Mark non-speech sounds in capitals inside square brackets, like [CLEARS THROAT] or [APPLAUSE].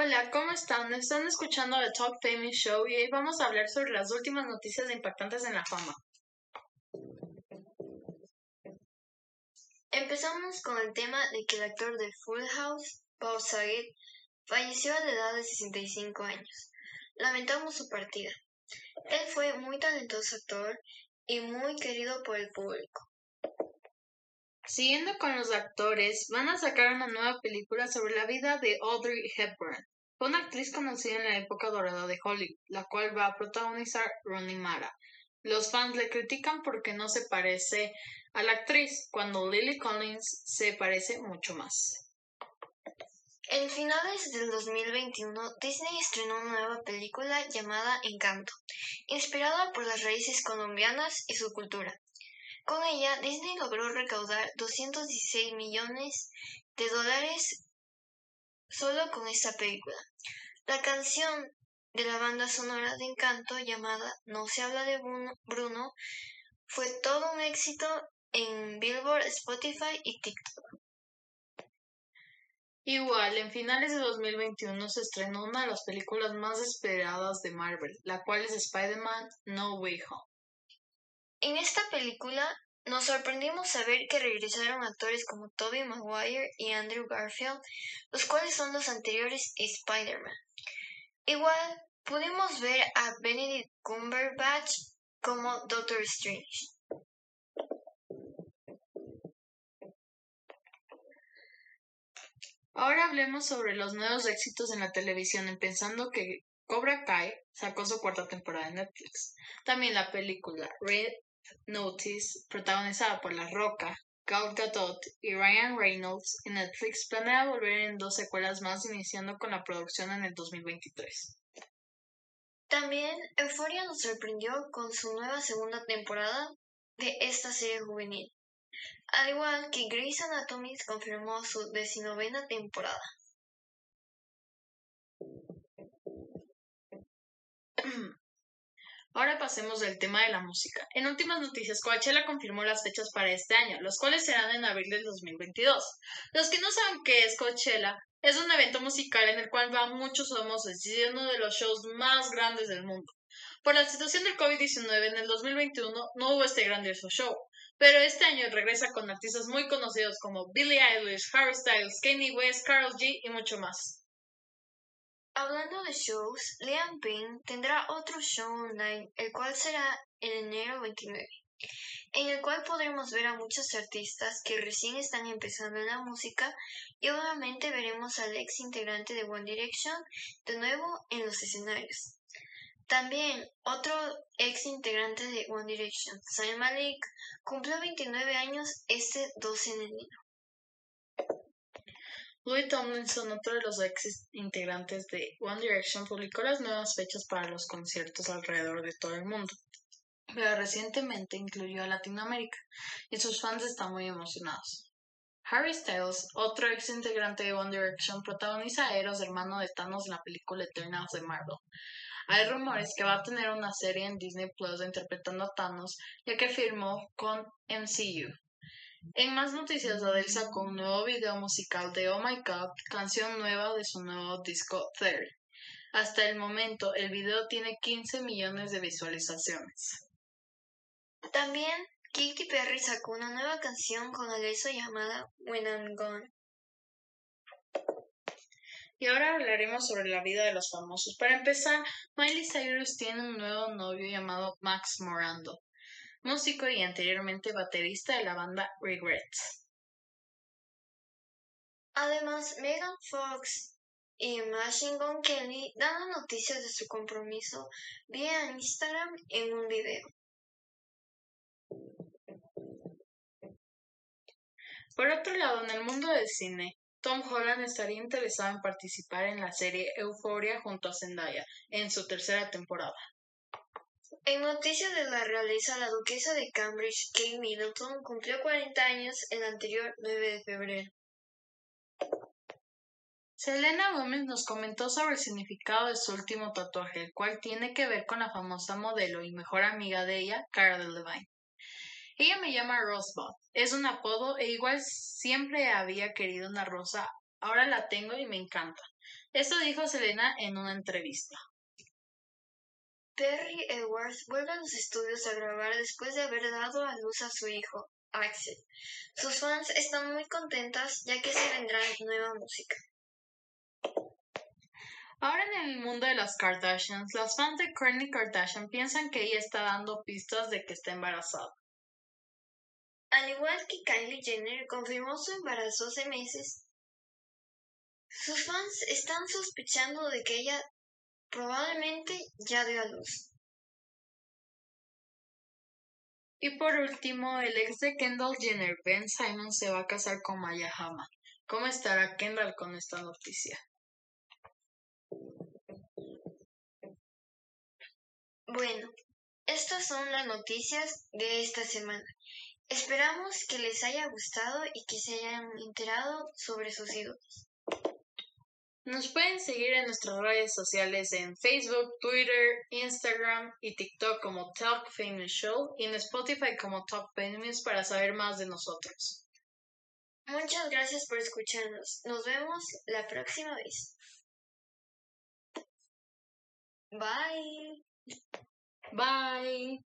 Hola, ¿cómo están? Están escuchando The Talk Famous Show y hoy vamos a hablar sobre las últimas noticias impactantes en la fama. Empezamos con el tema de que el actor de Full House, Bob Saget, falleció a la edad de 65 años. Lamentamos su partida. Él fue muy talentoso actor y muy querido por el público. Siguiendo con los actores, van a sacar una nueva película sobre la vida de Audrey Hepburn. Una actriz conocida en la época dorada de Hollywood, la cual va a protagonizar Rooney Mara. Los fans le critican porque no se parece a la actriz, cuando Lily Collins se parece mucho más. En finales del 2021, Disney estrenó una nueva película llamada Encanto, inspirada por las raíces colombianas y su cultura. Con ella, Disney logró recaudar 216 millones de dólares solo con esta película. La canción de la banda sonora de Encanto llamada No se habla de Bruno fue todo un éxito en Billboard, Spotify y TikTok. Igual, en finales de 2021 se estrenó una de las películas más esperadas de Marvel, la cual es Spider-Man No Way Home. En esta película nos sorprendimos saber que regresaron actores como Tobey Maguire y Andrew Garfield, los cuales son los anteriores Spider-Man. Igual pudimos ver a Benedict Cumberbatch como Doctor Strange. Ahora hablemos sobre los nuevos éxitos en la televisión, empezando que Cobra Kai sacó su cuarta temporada en Netflix. También la película Red Notice, protagonizada por La Roca, Gal Gadot y Ryan Reynolds, en Netflix planea volver en dos secuelas más, iniciando con la producción en el 2023. También Euphoria nos sorprendió con su nueva segunda temporada de esta serie juvenil, al igual que Grey's Anatomy confirmó su decinovena temporada. [CLEARS THROAT] Ahora pasemos del tema de la música. En últimas noticias, Coachella confirmó las fechas para este año, los cuales serán en abril del 2022. Los que no saben qué es Coachella, es un evento musical en el cual van muchos famosos y es uno de los shows más grandes del mundo. Por la situación del COVID-19 en el 2021 no hubo este grandioso show, pero este año regresa con artistas muy conocidos como Billie Eilish, Harry Styles, Kanye West, Karol G y mucho más. Hablando de shows, Liam Payne tendrá otro show online, el cual será en enero 29, en el cual podremos ver a muchos artistas que recién están empezando en la música y obviamente veremos al ex integrante de One Direction de nuevo en los escenarios. También otro ex integrante de One Direction, Zayn Malik, cumplió 29 años este 12 de enero. Louis Tomlinson, otro de los ex integrantes de One Direction, publicó las nuevas fechas para los conciertos alrededor de todo el mundo, pero recientemente incluyó a Latinoamérica y sus fans están muy emocionados. Harry Styles, otro ex integrante de One Direction, protagoniza a Eros, hermano de Thanos en la película Eternals de Marvel. Hay rumores que va a tener una serie en Disney Plus interpretando a Thanos, ya que firmó con MCU. En más noticias, Adele sacó un nuevo video musical de Oh My God, canción nueva de su nuevo disco Theory. Hasta el momento, el video tiene 15 millones de visualizaciones. También, Katy Perry sacó una nueva canción con Alesso llamada When I'm Gone. Y ahora hablaremos sobre la vida de los famosos. Para empezar, Miley Cyrus tiene un nuevo novio llamado Max Morando músico y anteriormente baterista de la banda Regrets. Además, Megan Fox y Machine Gun Kelly dan noticias de su compromiso vía Instagram en un video. Por otro lado, en el mundo del cine, Tom Holland estaría interesado en participar en la serie Euphoria junto a Zendaya en su tercera temporada. En noticias de la realeza, la duquesa de Cambridge, Kate Middleton, cumplió 40 años el anterior 9 de febrero. Selena Gomez nos comentó sobre el significado de su último tatuaje, el cual tiene que ver con la famosa modelo y mejor amiga de ella, Cara Delevingne. Ella me llama Rosebud, es un apodo e igual siempre había querido una rosa, ahora la tengo y me encanta. Esto dijo Selena en una entrevista. Perry Edwards vuelve a los estudios a grabar después de haber dado a luz a su hijo, Axel. Sus fans están muy contentas ya que se vendrá nueva música. Ahora en el mundo de las Kardashians, las fans de Kourtney Kardashian piensan que ella está dando pistas de que está embarazada. Al igual que Kylie Jenner confirmó su embarazo hace meses, sus fans están sospechando de que ella probablemente ya dio a luz. Y por último, el ex de Kendall Jenner, Ben Simon, se va a casar con Maya Hama. ¿Cómo estará Kendall con esta noticia? Bueno, estas son las noticias de esta semana. Esperamos que les haya gustado y que se hayan enterado sobre sus ídolos. Nos pueden seguir en nuestras redes sociales en Facebook, Twitter, Instagram y TikTok como Talk Famous Show y en Spotify como Talk Famous para saber más de nosotros. Muchas gracias por escucharnos. Nos vemos la próxima vez. Bye. Bye.